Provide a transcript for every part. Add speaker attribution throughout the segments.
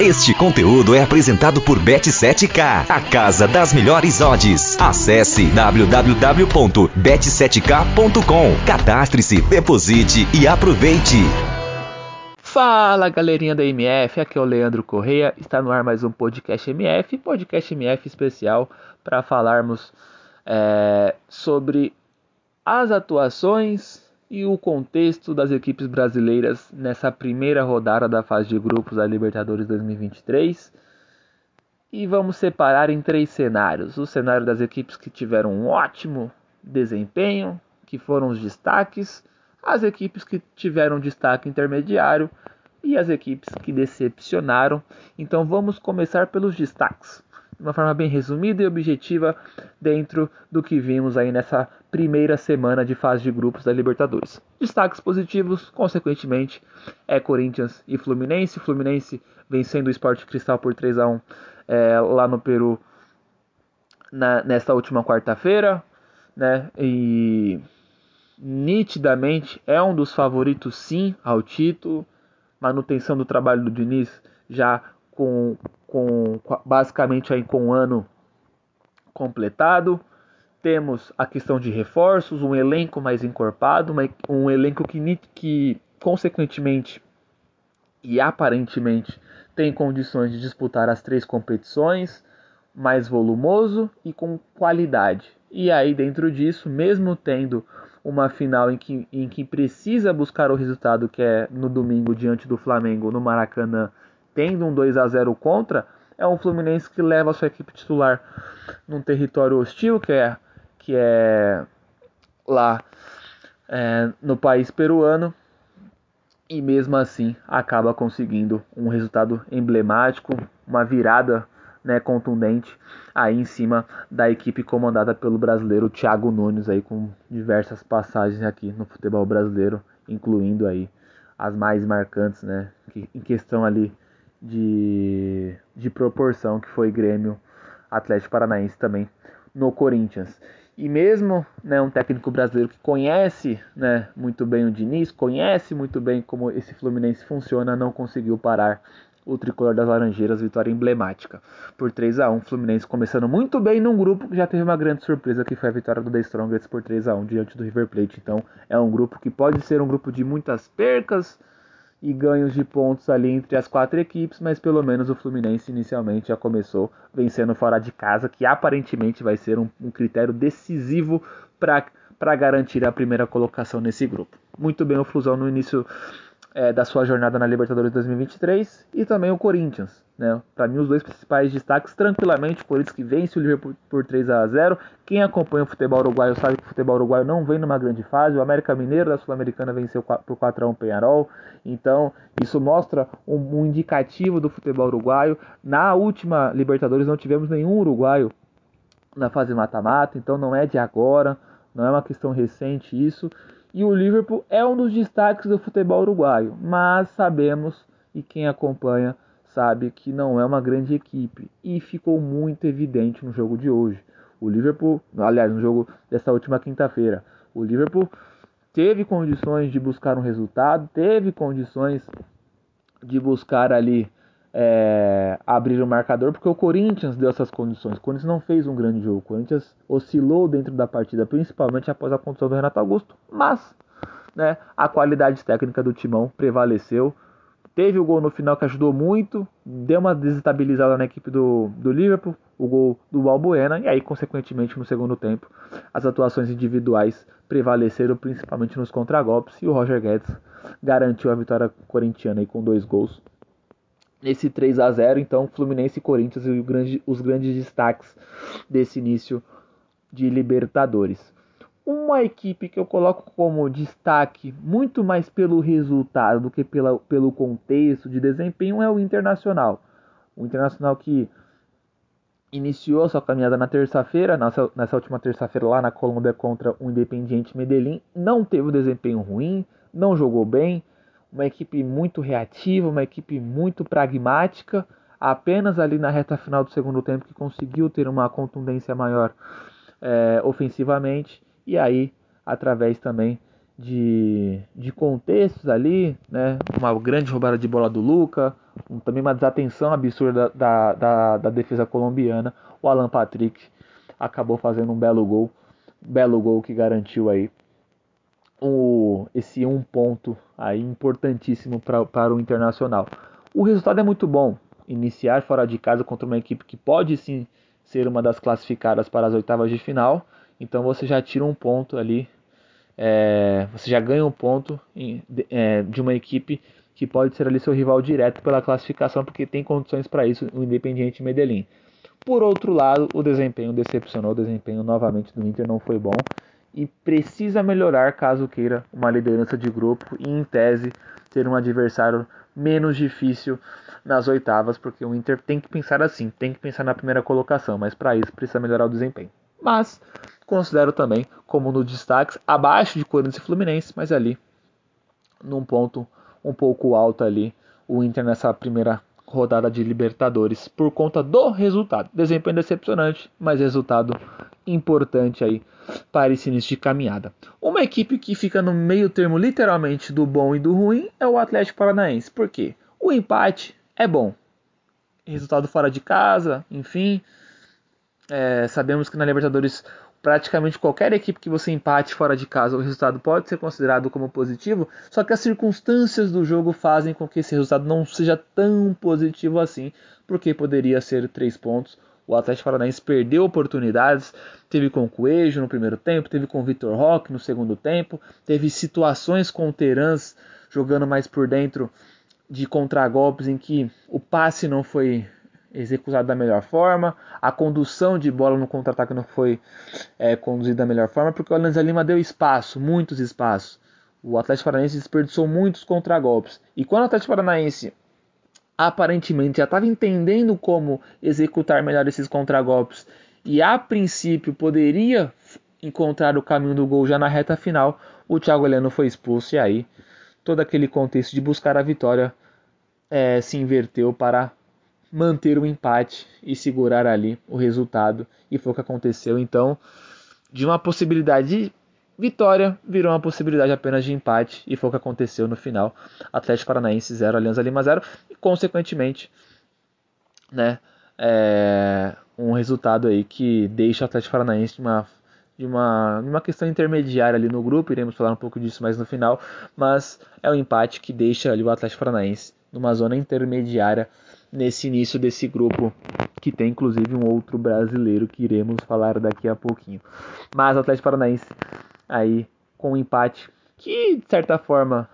Speaker 1: Este conteúdo é apresentado por Bet7k, a casa das melhores odds. Acesse www.bet7k.com. Cadastre-se, deposite e aproveite.
Speaker 2: Fala galerinha da MF, aqui é o Leandro Correia. Está no ar mais um podcast MF, podcast MF especial para falarmos é, sobre as atuações e o contexto das equipes brasileiras nessa primeira rodada da fase de grupos da Libertadores 2023. E vamos separar em três cenários: o cenário das equipes que tiveram um ótimo desempenho, que foram os destaques, as equipes que tiveram destaque intermediário e as equipes que decepcionaram. Então vamos começar pelos destaques de uma forma bem resumida e objetiva dentro do que vimos aí nessa primeira semana de fase de grupos da Libertadores. Destaques positivos, consequentemente, é Corinthians e Fluminense. Fluminense vencendo o Sport Cristal por 3 a 1 é, lá no Peru na, nesta última quarta-feira, né? E nitidamente é um dos favoritos sim ao título. Manutenção do trabalho do Diniz já com com basicamente aí com um ano completado. Temos a questão de reforços, um elenco mais encorpado, um elenco que, que consequentemente e aparentemente tem condições de disputar as três competições, mais volumoso e com qualidade. E aí, dentro disso, mesmo tendo uma final em que, em que precisa buscar o resultado, que é no domingo diante do Flamengo no Maracanã tendo um 2 a 0 contra, é um Fluminense que leva a sua equipe titular num território hostil, que é, que é lá é, no país peruano, e mesmo assim acaba conseguindo um resultado emblemático, uma virada né, contundente aí em cima da equipe comandada pelo brasileiro Thiago Nunes aí com diversas passagens aqui no futebol brasileiro, incluindo aí as mais marcantes, né, que, em questão ali de, de proporção que foi Grêmio Atlético Paranaense também no Corinthians. E mesmo né, um técnico brasileiro que conhece né, muito bem o Diniz, conhece muito bem como esse Fluminense funciona, não conseguiu parar o tricolor das Laranjeiras, vitória emblemática por 3 a 1 Fluminense começando muito bem num grupo que já teve uma grande surpresa que foi a vitória do The Strongest por 3 a 1 diante do River Plate. Então é um grupo que pode ser um grupo de muitas percas, e ganhos de pontos ali entre as quatro equipes, mas pelo menos o Fluminense inicialmente já começou vencendo fora de casa, que aparentemente vai ser um, um critério decisivo para garantir a primeira colocação nesse grupo. Muito bem o Flusão no início é, da sua jornada na Libertadores 2023 e também o Corinthians. Né? Para mim, os dois principais destaques, tranquilamente, o Corinthians que vence o Liverpool por 3 a 0 Quem acompanha o futebol uruguaio sabe que o futebol uruguaio não vem numa grande fase. O América Mineiro da Sul-Americana venceu por 4 a 1 Penharol. Então, isso mostra um, um indicativo do futebol uruguaio. Na última Libertadores não tivemos nenhum uruguaio na fase mata-mata, então não é de agora, não é uma questão recente isso. E o Liverpool é um dos destaques do futebol uruguaio, mas sabemos e quem acompanha sabe que não é uma grande equipe e ficou muito evidente no jogo de hoje. O Liverpool, aliás, no jogo dessa última quinta-feira, o Liverpool teve condições de buscar um resultado, teve condições de buscar ali é, abrir o marcador, porque o Corinthians deu essas condições. O Corinthians não fez um grande jogo. O Corinthians oscilou dentro da partida, principalmente após a condição do Renato Augusto, mas né, a qualidade técnica do timão prevaleceu. Teve o gol no final que ajudou muito, deu uma desestabilizada na equipe do, do Liverpool, o gol do Balbuena, e aí, consequentemente, no segundo tempo, as atuações individuais prevaleceram, principalmente nos contragolpes, e o Roger Guedes garantiu a vitória corintiana aí com dois gols nesse 3 a 0 Então, Fluminense e Corinthians e grande, os grandes destaques desse início de Libertadores. Uma equipe que eu coloco como destaque muito mais pelo resultado do que pela, pelo contexto de desempenho é o Internacional. O Internacional que iniciou sua caminhada na terça-feira, nessa, nessa última terça-feira lá na Colômbia contra o Independiente Medellín, não teve um desempenho ruim, não jogou bem, uma equipe muito reativa, uma equipe muito pragmática, apenas ali na reta final do segundo tempo que conseguiu ter uma contundência maior é, ofensivamente, e aí, através também de, de contextos ali, né? Uma grande roubada de bola do Luca, um, também uma desatenção absurda da, da, da, defesa colombiana. O Alan Patrick acabou fazendo um belo gol, belo gol que garantiu aí o, esse um ponto aí importantíssimo pra, para o Internacional. O resultado é muito bom. Iniciar fora de casa contra uma equipe que pode sim ser uma das classificadas para as oitavas de final. Então você já tira um ponto ali é, você já ganha um ponto em, é, de uma equipe que pode ser ali seu rival direto pela classificação, porque tem condições para isso o Independiente Medellín. Por outro lado, o desempenho decepcionou, o desempenho novamente do Inter não foi bom e precisa melhorar caso queira uma liderança de grupo e, em tese, ter um adversário menos difícil nas oitavas, porque o Inter tem que pensar assim, tem que pensar na primeira colocação, mas para isso precisa melhorar o desempenho. Mas considero também como no destaque abaixo de Corinthians e Fluminense, mas ali num ponto um pouco alto ali o Inter nessa primeira rodada de Libertadores por conta do resultado. Desempenho decepcionante, mas resultado importante aí para esse início de caminhada. Uma equipe que fica no meio termo literalmente do bom e do ruim é o Atlético Paranaense. Por quê? O empate é bom. Resultado fora de casa, enfim. É, sabemos que na Libertadores praticamente qualquer equipe que você empate fora de casa, o resultado pode ser considerado como positivo, só que as circunstâncias do jogo fazem com que esse resultado não seja tão positivo assim, porque poderia ser três pontos. O Atlético Paranaense perdeu oportunidades, teve com o Coelho no primeiro tempo, teve com o Vitor Roque no segundo tempo, teve situações com o Terans jogando mais por dentro de contragolpes em que o passe não foi executado da melhor forma, a condução de bola no contra-ataque não foi é, conduzida da melhor forma, porque o Alianza Lima deu espaço, muitos espaços. O Atlético Paranaense desperdiçou muitos contragolpes. E quando o Atlético Paranaense aparentemente já estava entendendo como executar melhor esses contragolpes e a princípio poderia encontrar o caminho do gol já na reta final, o Thiago Heleno foi expulso e aí todo aquele contexto de buscar a vitória é, se inverteu para manter o empate e segurar ali o resultado. E foi o que aconteceu. Então, de uma possibilidade de vitória, virou uma possibilidade apenas de empate. E foi o que aconteceu no final. Atlético Paranaense 0, Alianza Lima 0. E, consequentemente, né, é um resultado aí que deixa o Atlético Paranaense de uma de uma, uma questão intermediária ali no grupo, iremos falar um pouco disso mais no final, mas é um empate que deixa ali o Atlético Paranaense numa zona intermediária nesse início desse grupo, que tem inclusive um outro brasileiro que iremos falar daqui a pouquinho. Mas o Atlético Paranaense aí com um empate que de certa forma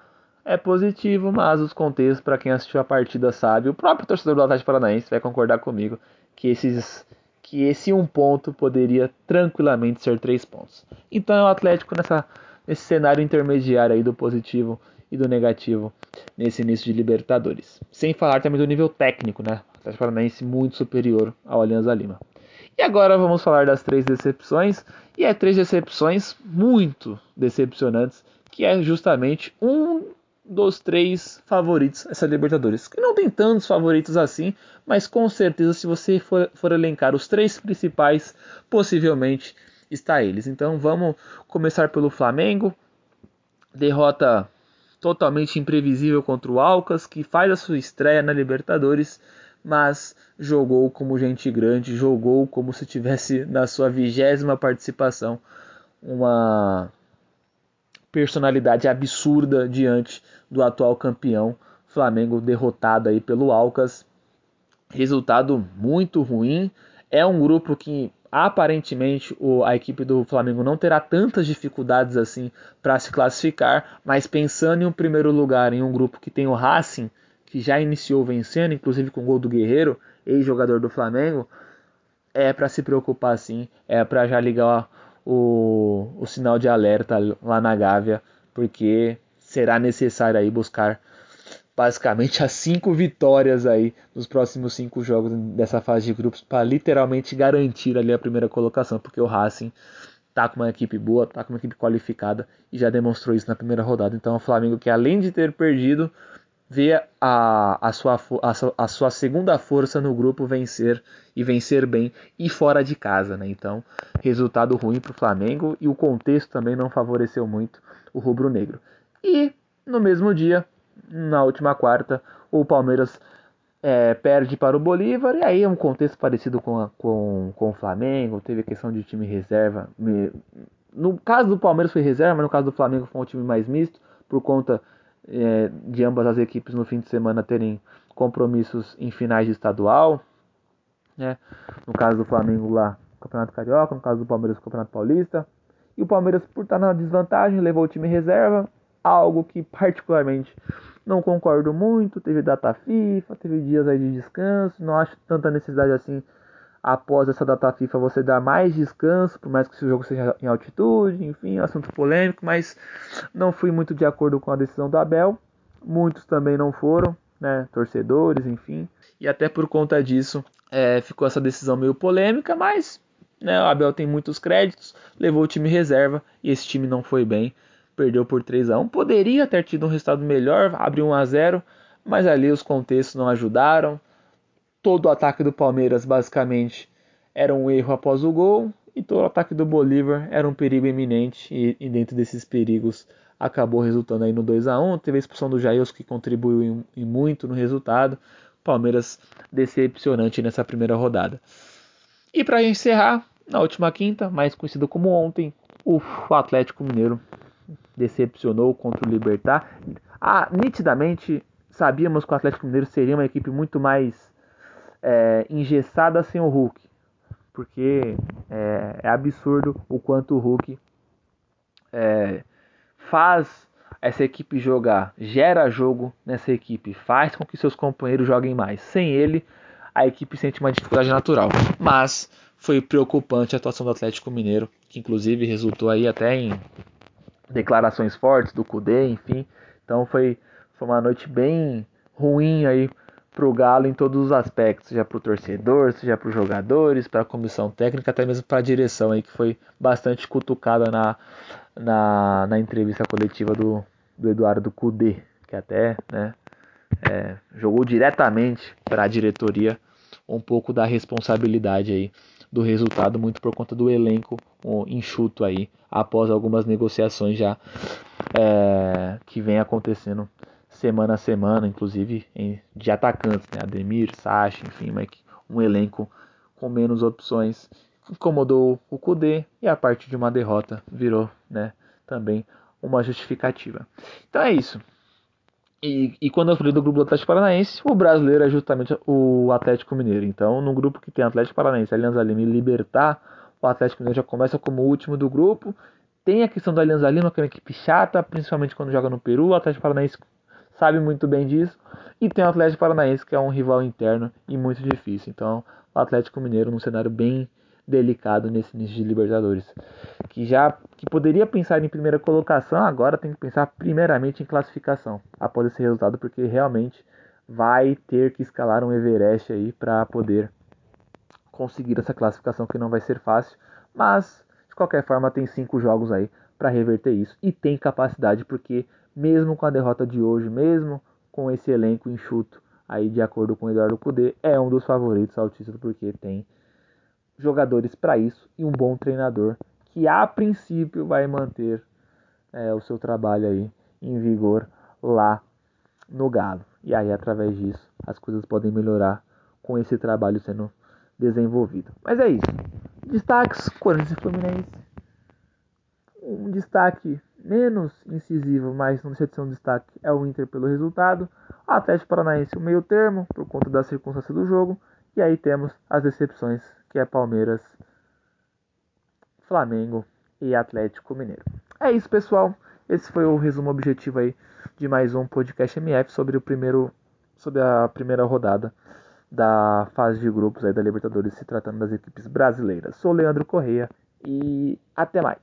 Speaker 2: é positivo, mas os contextos para quem assistiu a partida sabe, o próprio torcedor do Atlético Paranaense vai concordar comigo que esses que esse um ponto poderia tranquilamente ser três pontos. Então é o Atlético nessa, nesse cenário intermediário aí do positivo e do negativo nesse início de Libertadores. Sem falar também do nível técnico, né? O Atlético Paranaense muito superior ao Alianza Lima. E agora vamos falar das três decepções, e é três decepções muito decepcionantes, que é justamente um dos três favoritos essa Libertadores. Que não tem tantos favoritos assim, mas com certeza se você for, for elencar os três principais, possivelmente está eles. Então vamos começar pelo Flamengo. Derrota totalmente imprevisível contra o Alcas, que faz a sua estreia na Libertadores, mas jogou como gente grande, jogou como se tivesse na sua vigésima participação uma personalidade absurda diante do atual campeão Flamengo derrotado aí pelo Alcas. Resultado muito ruim. É um grupo que aparentemente a equipe do Flamengo não terá tantas dificuldades assim para se classificar, mas pensando em um primeiro lugar em um grupo que tem o Racing, que já iniciou vencendo, inclusive com o gol do Guerreiro, ex-jogador do Flamengo, é para se preocupar sim, é para já ligar o, o sinal de alerta lá na Gávea, porque será necessário aí buscar basicamente as cinco vitórias aí nos próximos cinco jogos dessa fase de grupos para literalmente garantir ali a primeira colocação, porque o Racing tá com uma equipe boa, tá com uma equipe qualificada e já demonstrou isso na primeira rodada. Então o Flamengo que além de ter perdido ver a, a, sua, a, a sua segunda força no grupo vencer e vencer bem e fora de casa, né? Então, resultado ruim para o Flamengo e o contexto também não favoreceu muito o rubro-negro. E no mesmo dia, na última quarta, o Palmeiras é, perde para o Bolívar, e aí é um contexto parecido com, a, com, com o Flamengo, teve a questão de time reserva. No caso do Palmeiras foi reserva, mas no caso do Flamengo foi um time mais misto, por conta é, de ambas as equipes no fim de semana terem compromissos em finais de estadual. Né? No caso do Flamengo lá, Campeonato Carioca, no caso do Palmeiras, Campeonato Paulista. E o Palmeiras, por estar na desvantagem, levou o time reserva, algo que particularmente não concordo muito. Teve data FIFA, teve dias aí de descanso, não acho tanta necessidade assim após essa data FIFA você dar mais descanso, por mais que o jogo seja em altitude, enfim, assunto polêmico, mas não fui muito de acordo com a decisão do Abel. Muitos também não foram, né, torcedores, enfim, e até por conta disso é, ficou essa decisão meio polêmica, mas né, o Abel tem muitos créditos, levou o time reserva e esse time não foi bem, perdeu por 3 a 1 Poderia ter tido um resultado melhor, abriu 1 a 0 mas ali os contextos não ajudaram todo o ataque do Palmeiras basicamente era um erro após o gol e todo o ataque do Bolívar era um perigo iminente e, e dentro desses perigos acabou resultando aí no 2 a 1 teve a expulsão do Jailson que contribuiu em, em muito no resultado. Palmeiras decepcionante nessa primeira rodada. E para encerrar na última quinta mais conhecido como ontem o Atlético Mineiro decepcionou contra o Libertar. Ah, nitidamente sabíamos que o Atlético Mineiro seria uma equipe muito mais é, engessada sem o Hulk. Porque é, é, absurdo o quanto o Hulk é, faz essa equipe jogar, gera jogo nessa equipe, faz com que seus companheiros joguem mais. Sem ele, a equipe sente uma dificuldade natural. Mas foi preocupante a atuação do Atlético Mineiro, que inclusive resultou aí até em declarações fortes do Cudê, enfim. Então foi, foi uma noite bem ruim aí para o Galo em todos os aspectos, seja para o torcedor, seja para os jogadores, para a comissão técnica, até mesmo para a direção aí que foi bastante cutucada na, na, na entrevista coletiva do, do Eduardo Cudê, que até né, é, jogou diretamente para a diretoria um pouco da responsabilidade aí do resultado, muito por conta do elenco um, enxuto aí, após algumas negociações já é, que vem acontecendo semana a semana, inclusive em, de atacantes, né? Ademir, Sacha, enfim, um elenco com menos opções incomodou o Kudê e a partir de uma derrota virou, né, também uma justificativa. Então é isso. E, e, quando eu falei do grupo do Atlético Paranaense, o brasileiro é justamente o Atlético Mineiro. Então, no grupo que tem Atlético Paranaense, Alianza Lima e Libertar, o Atlético Mineiro já começa como último do grupo. Tem a questão do Alianza Lima, que é uma equipe chata, principalmente quando joga no Peru. O Atlético Paranaense sabe muito bem disso. E tem o Atlético Paranaense, que é um rival interno e muito difícil. Então, o Atlético Mineiro num cenário bem delicado nesse início de Libertadores. Que já que poderia pensar em primeira colocação, agora tem que pensar primeiramente em classificação após esse resultado, porque realmente vai ter que escalar um Everest aí para poder conseguir essa classificação que não vai ser fácil, mas de qualquer forma tem cinco jogos aí para reverter isso e tem capacidade porque mesmo com a derrota de hoje, mesmo com esse elenco enxuto, aí de acordo com o Eduardo Cudê, é um dos favoritos ao título porque tem jogadores para isso e um bom treinador que a princípio vai manter é, o seu trabalho aí em vigor lá no Galo. E aí através disso as coisas podem melhorar com esse trabalho sendo desenvolvido. Mas é isso. Destaques: Corinthians e Fluminense. Um destaque menos incisivo, mas não deixa de ser um destaque, é o Inter pelo resultado. O Atlético Paranaense o meio termo, por conta da circunstância do jogo. E aí temos as decepções, que é Palmeiras, Flamengo e Atlético Mineiro. É isso, pessoal. Esse foi o resumo objetivo aí de mais um podcast MF sobre o primeiro sobre a primeira rodada da fase de grupos aí da Libertadores, se tratando das equipes brasileiras. Sou Leandro Correia e até mais.